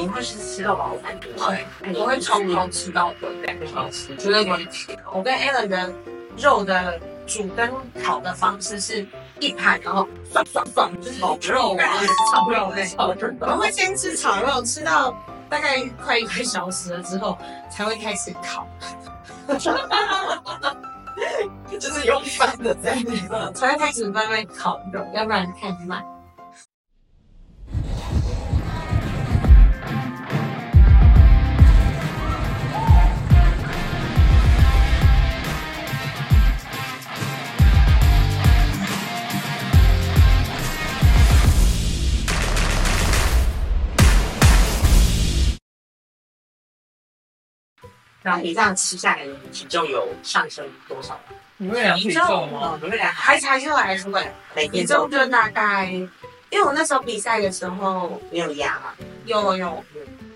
你会是吃到饱饭？会，我会从头吃到尾，两个小时，绝对不会停。我跟 Alan 的肉的煮跟烤的方式是一盘，然后涮涮涮，就是炒肉啊，炒肉类。炒肉我们会先吃炒肉，吃到大概快一个小时了之后，才会开始烤，就是用翻的在那个。才会开始慢慢烤肉，要不然太慢。然后你这样吃下来，你体重有上升多少吗？你会量体重吗？哦，你会量还查下来是会，每天体重就大概，因为我那时候比赛的时候没有压嘛？有有，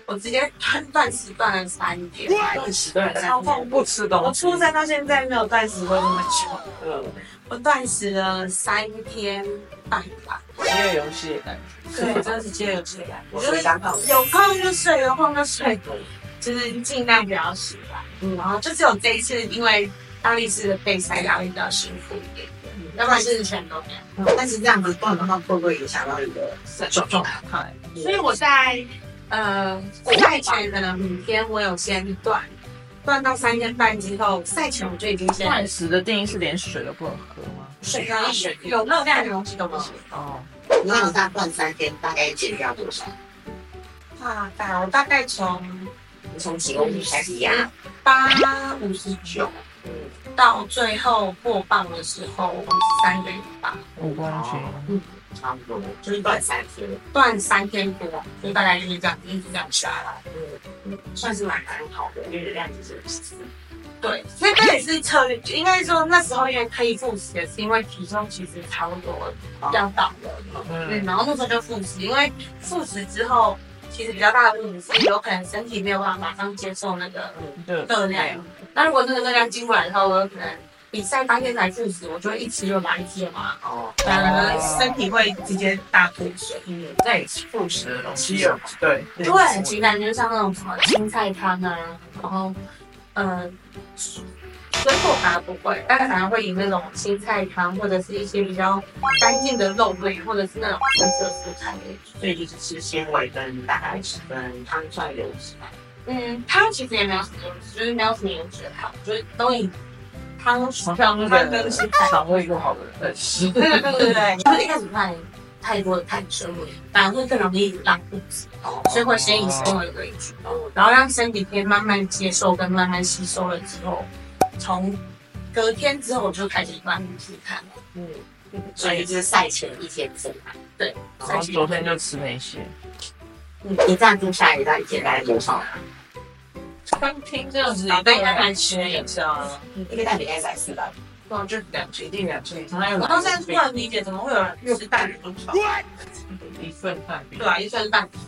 我直接断断食断了三天，断食断了超痛。不吃我东西。我出生到现在没有断食过那么久，嗯，我断食了三天半吧。饥饿游戏的感觉。对，真的是饥饿游戏的感觉，我就是有空就睡，有空就睡，就是尽量不要洗吧。嗯，然后就只有这一次，因为大力士的备赛压力比较辛苦一点，要不然是全都这样。但是这样子断的话，会不会影响到你的状状态？所以我在呃赛前可能五天我有先断，断到三天半之后，赛前我就已经先断食的定义是连水都不能喝吗？水啊水有热量的东西都不行。哦，那你大断三天，大概减掉多少？大概我大概从你从几公斤开始压？八五十九嗯，到最后破磅的时候，我是三个月八，五公斤。嗯，差不多，就是断三天。断三天多，就大概就是这样一直这样下来。嗯，算是蛮蛮好的，因为量就是对，所以这也是策略，应该说那时候因为可以复食，也是因为体重其实差不多要到了，嗯，嗯，然后那时候就复食，因为复食之后，其实比较大的问题是有可能身体没有办法马上接受那个对。热量，那如果那个热量进不来的话，我有可能比赛当天才复食，我就会一吃就来一只嘛，哦，呃，身体会直接大吐水。嗯，在你复食的东西有对对，其实感觉像那种什么青菜汤啊，然后呃，水果反而不会，但反而会以那种青菜汤或者是一些比较干净的肉类，或者是那种深色蔬菜类。所以就是吃纤维跟蛋白质跟汤菜流质嘛。嗯，汤其实也没有什么就是没有什么油脂的汤，就是都以汤好像那饭跟。肠胃不好的人在吃。对对对对对，就是一开始太太多的碳水，反而会更容易拉肚子，所以会先以纤维为主。然后让身体可以慢慢接受跟慢慢吸收了之后，从隔天之后我就开始慢慢去看了。嗯，所以就是赛前一天吃嘛。对，然后昨天就吃那些。嗯，你这样定下来大概一天大概多少？餐厅这样子脑袋慢慢吃一下，一个蛋饼大概三四百。那就两一定两斤。还有我到现在突然理解，怎么会有人吃蛋饼多少？一份蛋饼。对啊，一份蛋饼。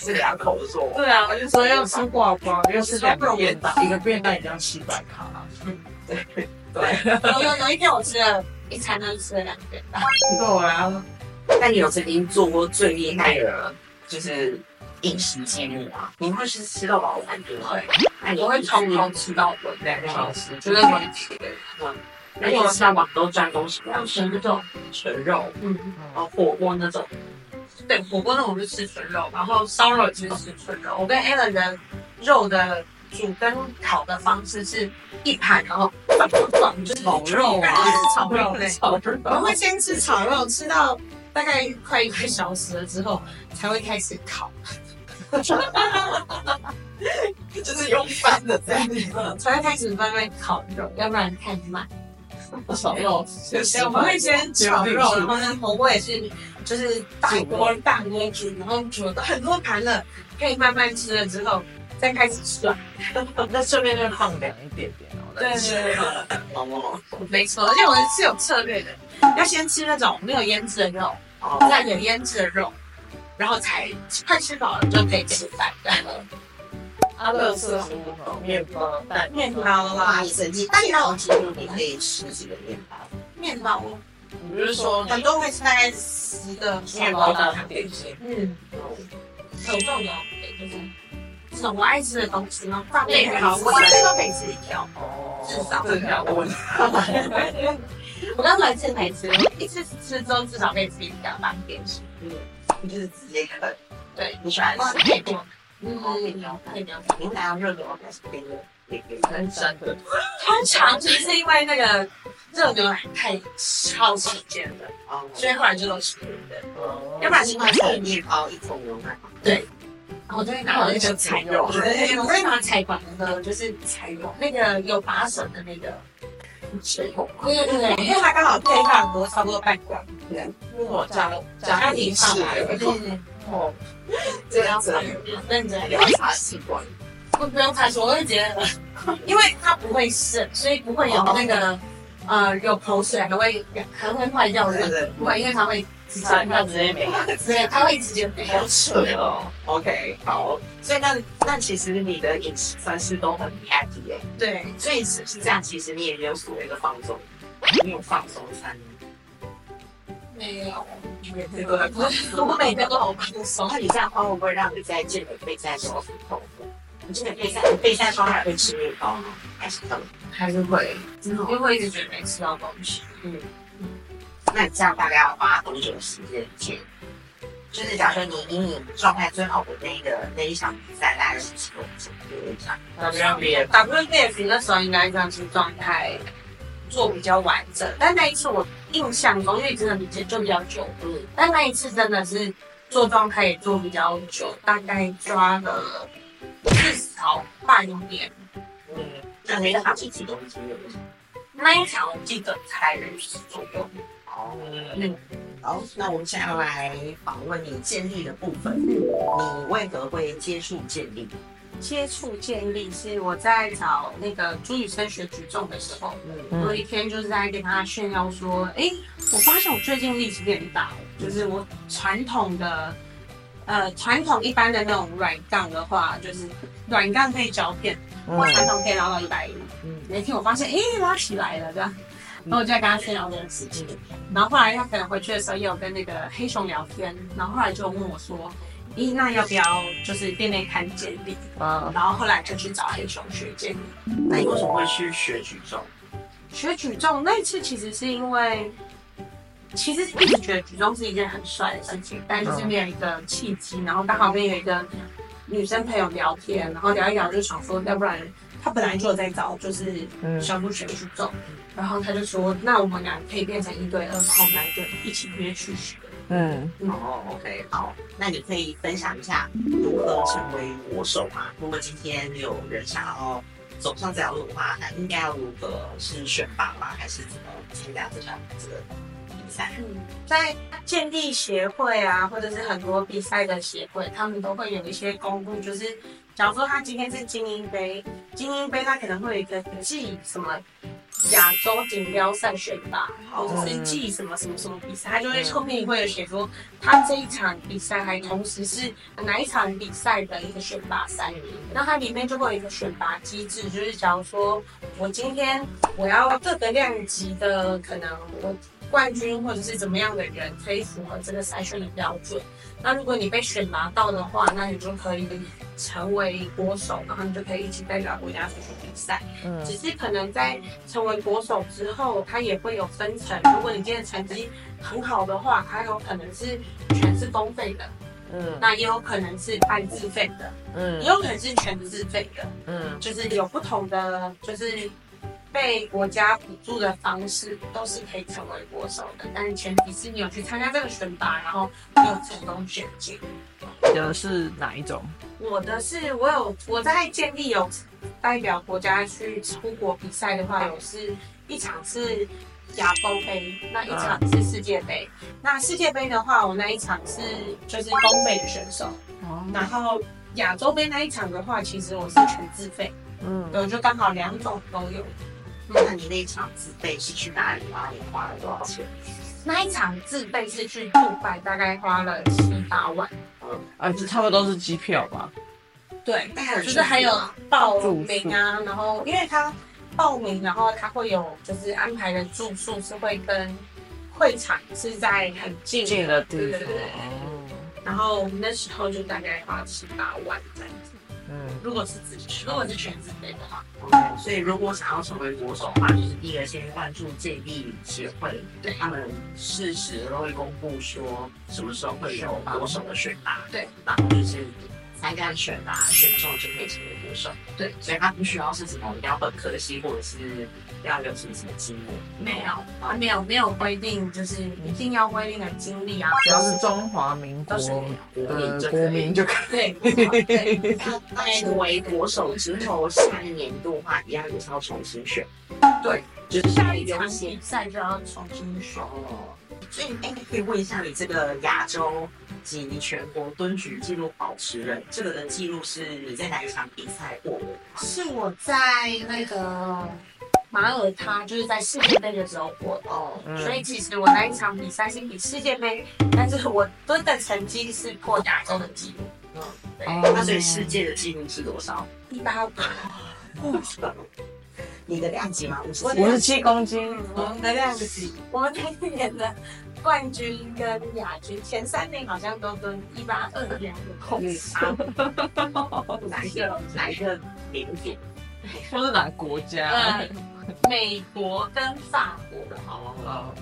是两口的做。对啊，我就说要吃吃挂包，又是两个便当，一个便当也要七百卡。对对，有有有一天我吃了一餐，就吃了两个便当。够啊，那你有曾经做过最厉害的，就是饮食记录啊？你会是吃到饱吗对不会？那你我会从头吃到尾，两个小时，绝对不会停。嗯，那你吃到饱都专攻什么样？纯肉，纯肉，嗯。然后火锅那种。对，火锅那种是吃纯肉，然后烧肉其实吃纯肉。我跟 Alan 的肉的煮跟烤的方式是一盘，然后就是炒肉啊，炒肉类。炒肉我们会先吃炒肉，吃到大概快一个小时了之后，才会开始烤。就是用翻的在那个才会开始慢慢烤肉，要不然太慢。炒肉，对，我们会先炒肉，然后呢，火锅也是就是大锅大锅煮，然后煮了很多盘了，可以慢慢吃了之后再开始涮。那顺便就放凉一点点哦。对对对，哦，没错，而且我是有策略的，要先吃那种没有腌制的肉，哦，再有腌制的肉，然后才快吃饱了就可以吃饭。阿乐是面包蛋面包不啦好，意思，你但你让我记录，你可以吃几个面包？面包，你不是说很多会吃大概十个面包蛋点心？嗯，很重油，就是这种我爱吃的东西，然后放对，面好，我到现在都可以吃一条。哦至少这条我我刚来吃没吃，一次吃之后至少可以吃一条半点吃。你就是直接啃。对，你喜欢哇，吃太多，嗯，哦可以聊，可以聊。你们要热牛还是冰的？很真的，通常就是因为那个热牛奶太超时间了，哦，所以后来就都是冰的。要不然是一桶面包，一桶牛奶。然后我就会拿我那个菜肉，对，我会拿菜馆那个就是菜肉，那个有把手的那个水桶，对对对，因为它刚好配饭锅差不多半罐，对，我加家加庭上来了，对对对，哦，这样子，认真要查习惯。不不用太说，我就觉得，因为它不会渗，所以不会有那个呃有口水，还会还会坏掉的，对对不会，因为它会直接它它直接没了，对，它会直接没有。对哦，OK，好。所以那那其实你的饮食算是都很 happy 耶。对，所以是是这样，其实你也没有所谓的放纵，你有放松餐。没有，每天都在放松。我每天都好放松那。你这样的话，会不会让你在健美备赛的时候腹痛？你健美备赛备赛双还会吃面包吗？还是怎么？还是会，因为会一直觉得没吃到东西。嗯那你这样大概要花多久的时间去？就是假设你以你状态最好的那个那一场比赛，大概是几公斤？有一场。WNBA WBF 那时候应该算是状态做比较完整，但那一次我印象中，因为真的比就比较久，嗯，但那一次真的是做状态也做比较久，大概抓了至少半年。嗯，那那一场是几公斤的？那一场我记得才十左右。哦，嗯，好，那我们现在要来访问你建立的部分。你为何会接触建立？接触建立是我在找那个朱雨生学举重的时候，嗯有一天就是在跟他炫耀说，哎、我发现我最近力气变大了，就是我传统的，呃，传统一般的那种软杠的话，就是软杠可以胶片，我传统可以拉到一百五。嗯那天我发现，哎、拉起来了这样，然后我就在跟他炫耀这件事情。然后后来他可能回去的时候也有跟那个黑熊聊天，然后后来就问我说，咦，那要不要就是练练看简历？啊，然后后来就去找黑熊学健力。那你为什么会去学举重？学举重那一次其实是因为，其实一直觉得举重是一件很帅的事情，但就是没有一个契机，然后刚好跟有一个女生朋友聊天，然后聊一聊就想说，要不然她本来就有在找就是嗯小鹿学举重，然后她就说，那我们俩可以变成一对二，然后我们俩就一起约去学。嗯，哦，OK，好，那你可以分享一下如何成为国手吗？如果今天有人想要走上这条路的话，那应该要如何是选拔吗？还是怎么参加这场这个比赛？嗯，在建立协会啊，或者是很多比赛的协会，他们都会有一些公布，就是假如说他今天是精英杯，精英杯他可能会有一个记什么亚洲锦标赛选拔，或者是记什么什么什么比赛，他就会后面会有写说，他这一场比赛还同时是哪一场比赛的一个选拔赛。那它里面就会有一个选拔机制，就是假如说我今天我要这个量级的，可能我冠军或者是怎么样的人可以符合这个筛选的标准。那如果你被选拔到的话，那你就可以成为国手，然后你就可以一起代表国家出去比赛。嗯只是可能在成为国手之后，它也会有分成。如果你今天成绩很好的话，它有可能是全是公费的，嗯那也有可能是半自费的，嗯也嗯有可能是全自费的。嗯就是有不同的，就是被国家补助的方式，都是可以成为国手的。但是前提是你有去参加这个选拔，然后你有成功选进。你的是哪一种？我的是，我有我在建立有代表国家去出国比赛的话，有是一场是亚洲杯，那一场是世界杯。那世界杯的话，我那一场是就是东北的选手，哦然后亚洲杯那一场的话，其实我是全自费。嗯就刚好两种都有。那你那一场自费是去哪里吗？你花了多少钱？那一场自费是去杜拜，大概花了七八万。啊，这差不多都是机票吧？对，就是还有报名啊，然后因为他报名，然后他会有就是安排的住宿是会跟会场是在很近近的地方对对对。哦。然后我们那时候就大概花七八万这样子。嗯，如果是自己，如果是全自费的话，OK，所以如果想要成为国手的话，就是第一个先关注健力协会，对他们适时都会公布说什么时候会有国手的选拔，对，然后就是参加选拔选中就可以成为国手，对，所以他不需要是什么要本科系或者是要有什么什么经验，没有，还没有没有规定，就是一定要规定的经历啊，只要是中华民国国民就可以的国民就可以。对对，那成为国手之后，下一年度的话，一样也是要重新选，对，就是下一场比赛就要重新选。哦，所以哎，可以问一下你这个亚洲及全国蹲举纪录保持人，这个的记录是你在哪一场比赛过的？是我在那个马耳他，就是在世界杯的时候获得。哦，嗯所以其实我那一场比赛是比世界杯，但是我蹲的成绩是破亚洲的纪录，嗯，对，那所以世界的记录是多少？一八五。你的量级吗？五十五十七公斤，我们的量级，我们那一年的冠军跟亚军前三名好像都蹲一八二两。哪一个哪一个名点？说是哪个国家？呃，美国跟法国。哦，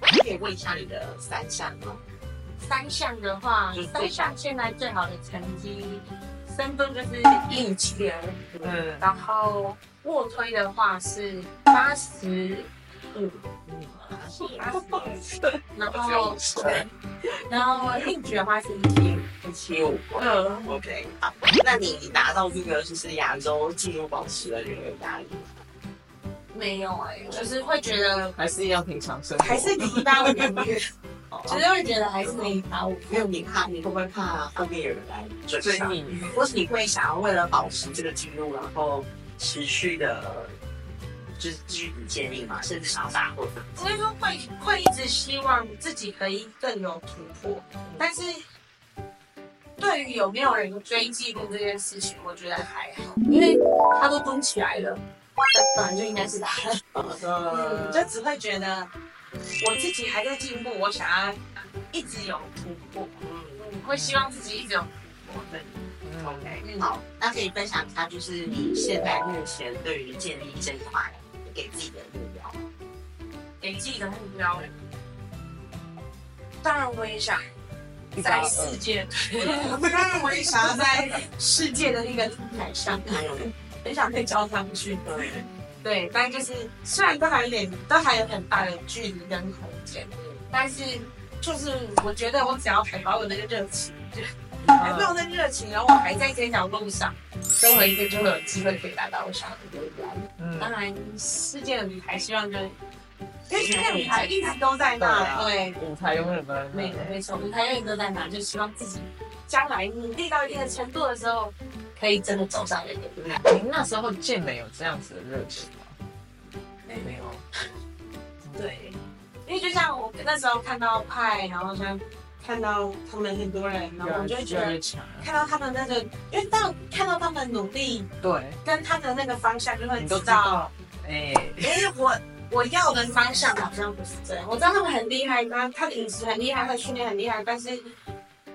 可以问一下你的三项吗？三项的话，三项现在最好的成绩，深蹲就是一米七点五，嗯，然后卧推的话是八十五，八十然后对，然后硬举的话是一七五，一七五。嗯，OK，好，那你拿到这个就是亚洲纪录保持的，有没有压力吗？没有哎、就是会觉得还是一样平常生活。还是比一八五远，哦。只是会觉得还是比一八五没有你怕，你会不会怕后面有人来追你，或是你会想要为了保持这个记录，然后持续的，就是继续比建立嘛，甚至想要打破分所以说会会一直希望自己可以更有突破，但是对于有没有人追记录这件事情，我觉得还好，因为他都蹲起来了，那本来就应该是他，嗯，就只会觉得我自己还在进步，我想要一直有突破，嗯，会希望自己一直有突破，对，嗯。OK，嗯好，那可以分享一下，就是你现在目前对于建立这一块给自己的目标。给自己的目标。当然，我也想在世界，当然我也想要在世界的那个舞台上，很想被交上去。对，对，但就是虽然都还有点，都还有很大的距离跟空间，但是就是我觉得我只要还保有那个热情，就还保有那个热情，然后我还在这条路上，任何一天就会有机会可以达到我想要的目标。嗯当然，世界的女孩希望就是，因为世界的舞台一直都在那，对，舞台永远都在那没没错，舞台永远都在那，就希望自己将来努力到一定的程度的时候，可以真的走上那个舞台。您那时候健美有这样子的热情吗？没有。对，因为就像我那时候看到派，然后像看到他们很多人，然后我就会觉得。看到他们那个，因为到看到他们努力对，跟他的那个方向，就会你知道。哎，哎，我我要的方向好像不是这样。我知道他们很厉害，他他的饮食很厉害，他的训练很厉害，但是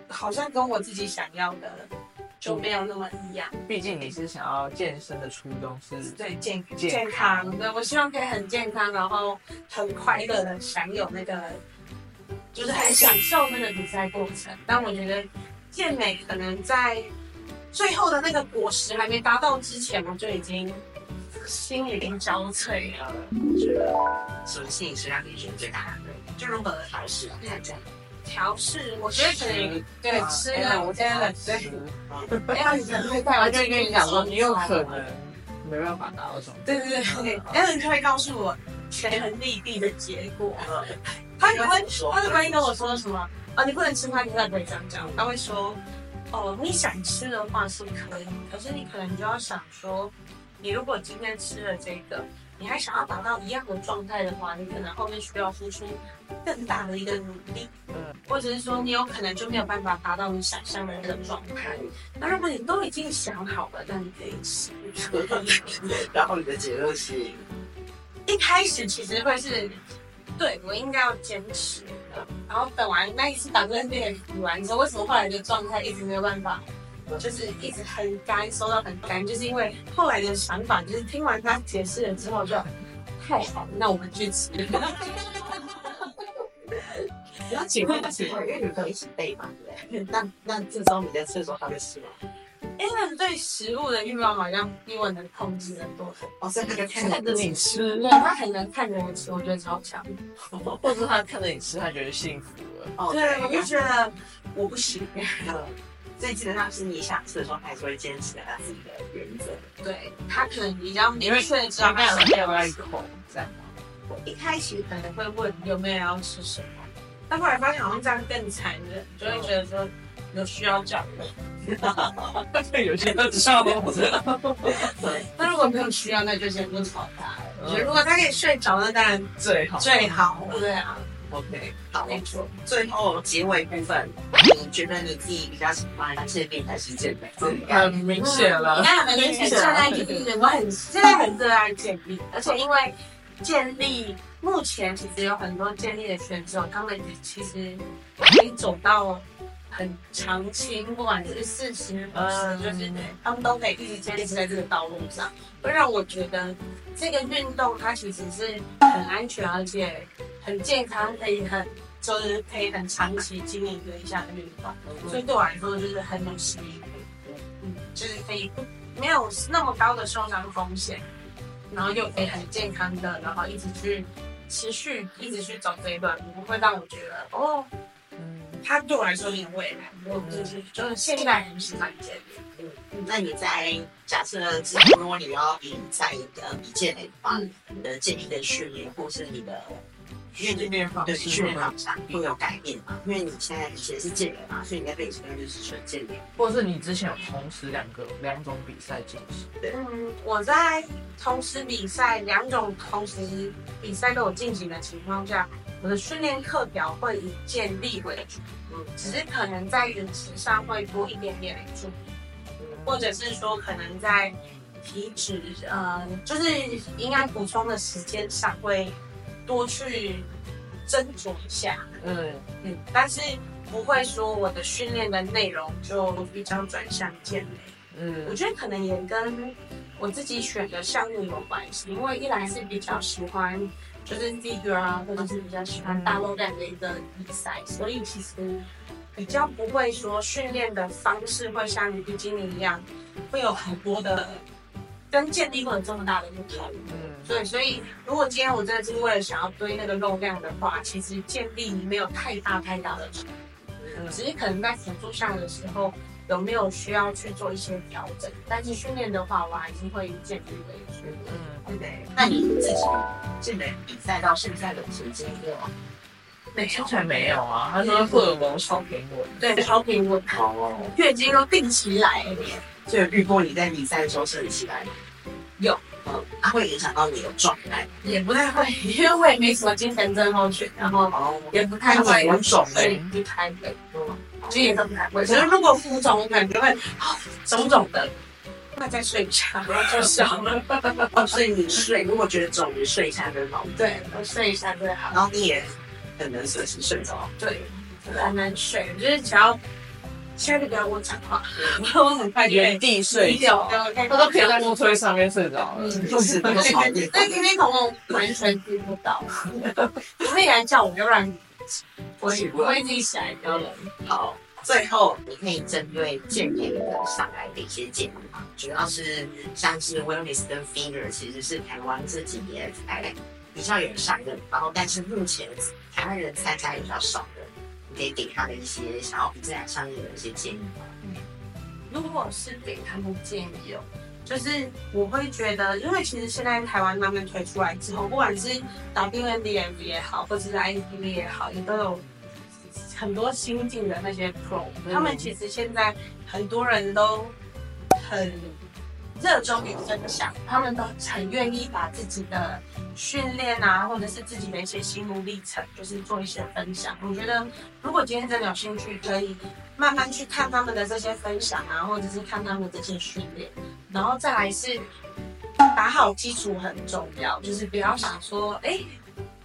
好像跟我自己想要的就没有那么一样。毕竟你是想要健身的初衷是对健健健康，对我希望可以很健康，然后很快乐的享有那个，就是很享受那个比赛过程。但我觉得健美可能在最后的那个果实还没达到之前，我就已经心已经憔悴了。我觉得什么事情是让你觉得最大的？就如何的调试啊？看这样。调试，我觉得可能对吃哎了，我真的对，吃要你会带他就会跟你讲说，你有可能没办法达到这种。对对对对，然后你就会告诉我权衡利弊的结果。他也会，他就会跟我说什么？啊，你不能吃饭，你不会这样讲。他会说，哦，你想吃的话是可以，可是你可能就要想说，你如果今天吃了这个，你还想要达到一样的状态的话，你可能后面需要付出更大的一个努力，嗯，或者是说你有可能就没有办法达到你想象的那个状态。那如果你都已经想好了，那你可以吃。然后你的结论是，一开始其实会是对我应该要坚持的。然后等完那一次打针练补完之后，为什么后来的状态一直没有办法，就是一直很干，收到很干，就是因为后来的想法就是听完他解释了之后就太好了，那我们去吃。不要紧张，紧张，因为你们都一起背嘛，对不对？那那这时候你在吃的时候，他会吃吗？因为对食物的欲望好像比我能控制的多很哦，所以他就看看着你吃，多。对他很能看着我吃，我觉得超强。或者他看着你吃，他觉得幸福了。哦，对，我就觉得我不行。所以基本上是你想吃的时候，他还是会坚持他自己的原则。对他可能比较明确的知道他有要一口这样吗？我一开始可能会问有没有要吃什么，但后来发现好像这样更残忍，就会觉得说有需要讲的。对，有些都知道。对，那如果没有需要，那就先不吵他。我觉得如果他可以睡着，那当然最好最好。对啊，OK，好，没错。最后结尾部分，你觉得你自己比较喜欢健力还是健美？很明显了你。看很明显，现在就是我很 现在很热爱健力，而且因为健力目前其实有很多健力的选手，他们其实已经走到很长青，不管是四十、五十，就是他们都可以一直坚持在这个道路上，会让我觉得这个运动它其实是很安全，而且很健康，可以很就是可以很长期经营的一项运动，所以对我来说就是很有吸引力。嗯，就是可以不没有那么高的受伤风险，然后又可以很健康的，然后一直去持续一直去走这一段路，会让我觉得哦，嗯，它对我来说有点未来。我就是就是现在很喜欢健嗯。那你在假设之后，如果你要比赛呃比健美的话，嗯你的健力的训练或是你的训练方式对训练方向会有改变嘛？因为你现在以前是健美嘛，所以你在背景就是纯健美。或者是你之前有同时两个两种比赛进行，嗯，我在同时比赛两种同时比赛都有进行的情况下，我的训练课表会以健力为主，嗯，只是可能在饮食上会多一点点的注意。或者是说可能在体脂，呃，就是应该补充的时间上会多去斟酌一下，嗯，嗯，但是不会说我的训练的内容就比较转向健美。嗯。我嗯，觉得可能也跟我自己选的项目有关系，因为一来是比较喜欢就是 figure 啊，或者是比较喜欢大肉感的一个比赛，所以其实比较不会说训练的方式会像比基尼一样，会有很多的跟健力会有这么大的不同。嗯，对，所以如果今天我真的是为了想要堆那个肉量的话，其实健力没有太大太大的差，嗯只是可能在辅助项的时候有没有需要去做一些调整。但是训练的话，我还是会以健力为主。嗯，对？那你自己健美比赛到现在的成绩有吗？没有才没有啊，他说荷尔蒙超平稳，对，超平稳，哦，月经都定期来。就有遇过你在比赛的时候生理期来吗？有，嗯，它会影响到你的状态。也不太会，因为我也没什么精神症候群，然后哦，也不太会浮肿所以哎，不太会，就也都不太会。可是如果浮肿，我感觉会啊肿肿的，那再睡一下 就少了。哦，所以你睡，如果觉得肿，你睡一下就好。对，我睡一下最好。然后你也很能随时睡着。对，很难睡，就是只要现在就不要跟我讲话，我很快就原地睡觉，他都可以在木推上面睡着了。嗯就是那个床垫但天天彤彤完全听不到，除非来叫我，要不然我也不会自己起来叫人。好，最后你可以针对健美的上来的一些建议吗？主要是像是 wellness 跟 figure，其实是台湾这几年才比较有人上任，然后但是目前台湾人参加也比较少可以给他的一些想要比赛上面的一些建议吗？如果是给他们建议哦，就是我会觉得，因为其实现在台湾慢慢推出来之后，不管是 WNDF 也好，或者是 ITV 也好，也都有很多新进的那些 Pro，、他们其实现在很多人都很热衷于分享，他们都很愿意把自己的训练啊，或者是自己的一些心路历程，就是做一些分享。我觉得，如果今天真的有兴趣，可以慢慢去看他们的这些分享啊，或者是看他们这些训练，然后再来是打好基础很重要，就是不要想说，哎、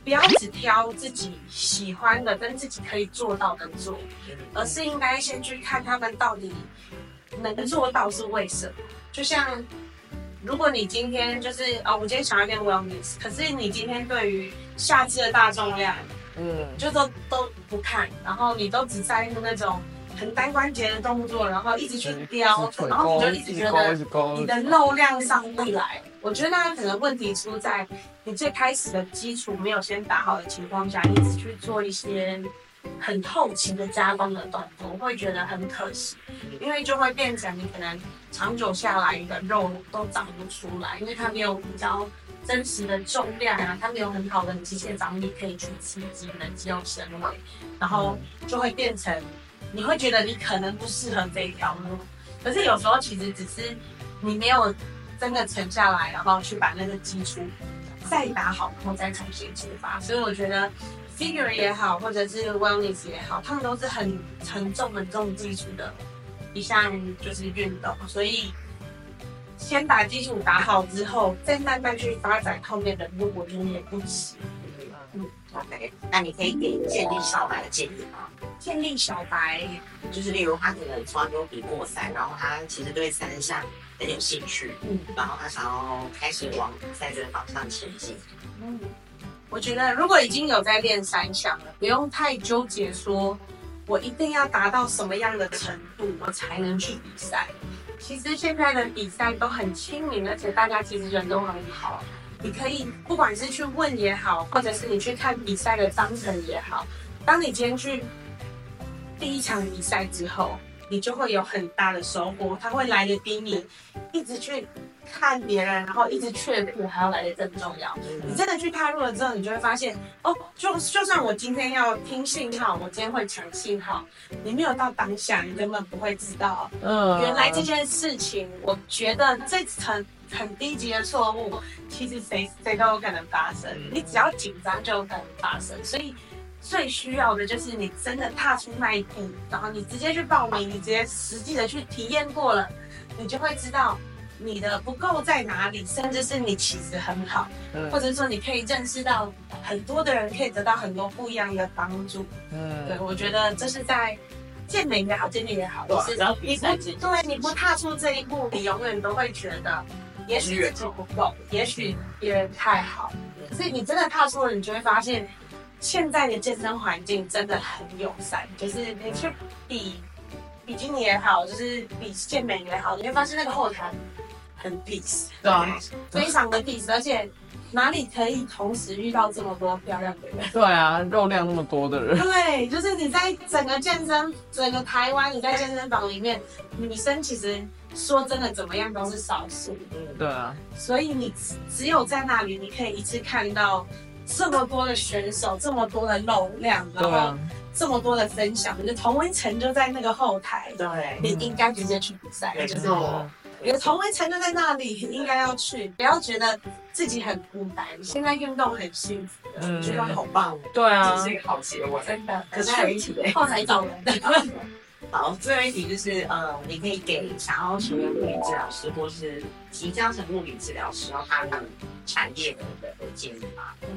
不要只挑自己喜欢的跟自己可以做到的做，而是应该先去看他们到底能做到是为什么。就像如果你今天就是哦，我今天想要练 wellness，可是你今天对于下肢的大重量，嗯，就都都不看，然后你都只在乎那种很单关节的动作，然后一直去雕，然后你就一直觉得你的肉量上不来。我觉得那可能问题出在你最开始的基础没有先打好的情况下，一直去做一些很后期的加工的动作，我会觉得很可惜，因为就会变成你可能长久下来你的肉都长不出来，因为它没有比较真实的重量啊，它没有很好的机械张力可以去刺激你的肌肉纤维，然后就会变成你会觉得你可能不适合这一条路，可是有时候其实只是你没有。真的沉下来，然后去把那个基础再打好，然后再重新出发。所以我觉得 figure 也好，或者是 wellness 也好，他们都是很很重很重基础的一项就是运动。所以先把基础打好之后，再慢慢去发展后面的路，我觉得也不迟。嗯，OK，那你可以给建立小白的建议吗？建立小白就是例如他可能从来没有比过赛，然后他其实对三项。很有兴趣，嗯，然后他想要开始往赛这个方向前进。嗯，我觉得如果已经有在练三项了，不用太纠结，说我一定要达到什么样的程度，我才能去比赛。其实现在的比赛都很亲民，而且大家其实人都很好。你可以不管是去问也好，或者是你去看比赛的章程也好，当你今天去第一场比赛之后。你就会有很大的收获，他会来的比你一直去看别人，然后一直确认还要来的更重要。你真的去踏入了之后，你就会发现，哦，就就算我今天要听信号，我今天会抢信号，你没有到当下，你根本不会知道，嗯，原来这件事情，我觉得这层很低级的错误，其实谁谁都有可能发生，你只要紧张就有可能发生，所以。最需要的就是你真的踏出那一步，然后你直接去报名，你直接实际的去体验过了，你就会知道你的不够在哪里，甚至是你其实很好，或者说你可以认识到很多的人，可以得到很多不一样的帮助。嗯，对，我觉得这是在健美也好，健力也好，是然后比赛对，你不踏出这一步，你永远都会觉得，也许自己不够，也许别人太好，所以你真的踏出了，你就会发现。现在的健身环境真的很友善，就是你去比比基尼也好，就是比健美也好，你会发现那个后台很 peace，对啊，非常的 peace，而且哪里可以同时遇到这么多漂亮的人？对啊，肉量那么多的人。对，就是你在整个健身，整个台湾，你在健身房里面，女生其实说真的怎么样都是少数。嗯，对啊。所以你只有在那里，你可以一次看到。这么多的选手，这么多的肉量，然后这么多的分享，你的同温层就在那个后台，对，你应该直接去比赛，就是我，你的同温层就在那里，应该要去，不要觉得自己很孤单。现在运动很幸福，嗯，觉得好棒，对啊，这是一个好结尾，真的。可是还有一题，后台找人。好，最后一题就是，呃，你可以给想要成为物理治疗师，或是即将成为物理治疗师然后他们产业的的建议吗？嗯，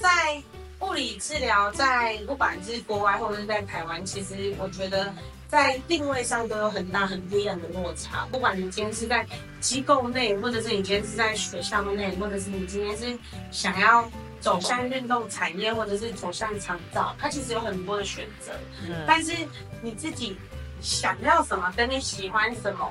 在物理治疗，在不管是国外或者是在台湾，其实我觉得在定位上都有很大很不一样的落差。不管你今天是在机构内，或者是你今天是在学校内，或者是你今天是想要。走向运动产业，或者是走向长照，它其实有很多的选择。嗯，但是你自己想要什么，跟你喜欢什么，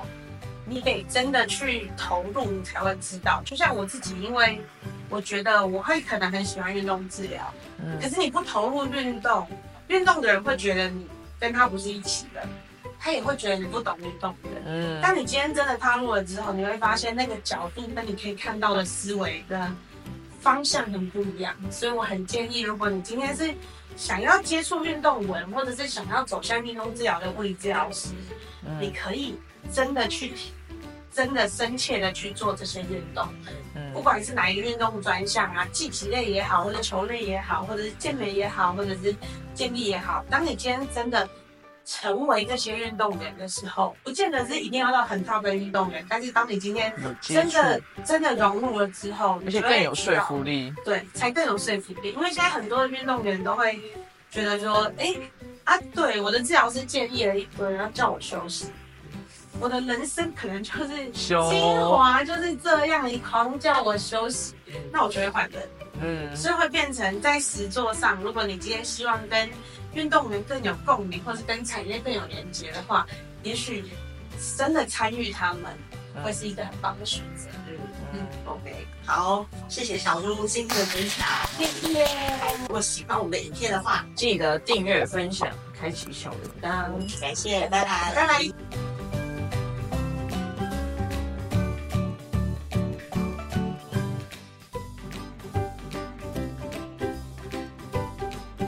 你得真的去投入，你才会知道。就像我自己，因为我觉得我会可能很喜欢运动治疗，嗯，可是你不投入运动，运动的人会觉得你跟他不是一起的，他也会觉得你不懂运动的。嗯，当你今天真的踏入了之后，你会发现那个角度跟你可以看到的思维跟。方向很不一样，所以我很建议，如果你今天是想要接触运动文，或者是想要走向运动治疗的物理治疗师，你可以真的去，真的深切的去做这些运动，不管是哪一个运动专项啊，竞技类也好，或者球类也好，或者是健美也好，或者是健力也好，当你今天真的成为这些运动员的时候，不见得是一定要到很 top 的运动员，但是当你今天真的真的融入了之后，而且更有说服力，力。对，才更有说服力。因为现在很多的运动员都会觉得说，哎、啊，对，我的治疗师建议了一堆，然后叫我休息。我的人生可能就是休精华就是这样，你狂叫我休息，那我就会换人。嗯，所以会变成在实作上，如果你今天希望跟运动员更有共鸣，或是跟产业更有连接的话，也许真的参与他们会是一个很棒的选择。嗯嗯，OK，好，谢谢小猪今天的分享。谢谢。如果喜欢我们的影片的话，记得订阅、分享、开启小铃铛。感谢，拜拜，拜拜。